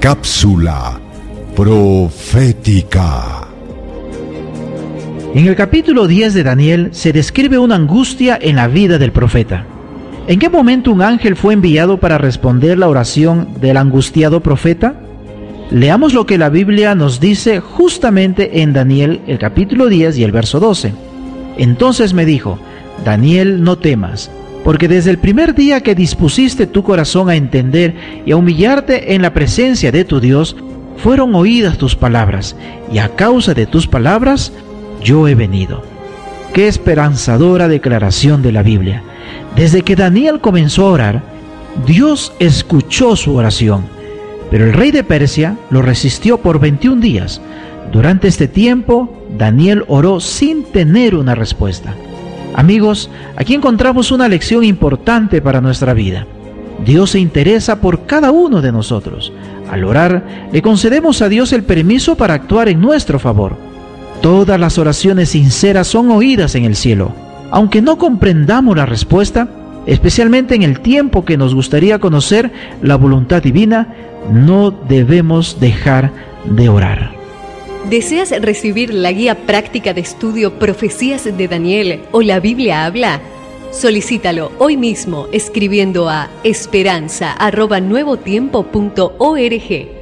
Cápsula profética. En el capítulo 10 de Daniel se describe una angustia en la vida del profeta. ¿En qué momento un ángel fue enviado para responder la oración del angustiado profeta? Leamos lo que la Biblia nos dice justamente en Daniel el capítulo 10 y el verso 12. Entonces me dijo, Daniel, no temas, porque desde el primer día que dispusiste tu corazón a entender y a humillarte en la presencia de tu Dios, fueron oídas tus palabras, y a causa de tus palabras yo he venido. Qué esperanzadora declaración de la Biblia. Desde que Daniel comenzó a orar, Dios escuchó su oración, pero el rey de Persia lo resistió por 21 días. Durante este tiempo, Daniel oró sin tener una respuesta. Amigos, aquí encontramos una lección importante para nuestra vida. Dios se interesa por cada uno de nosotros. Al orar, le concedemos a Dios el permiso para actuar en nuestro favor. Todas las oraciones sinceras son oídas en el cielo. Aunque no comprendamos la respuesta, especialmente en el tiempo que nos gustaría conocer la voluntad divina, no debemos dejar de orar. ¿Deseas recibir la guía práctica de estudio Profecías de Daniel o la Biblia habla? Solicítalo hoy mismo escribiendo a esperanza.nuevotiempo.org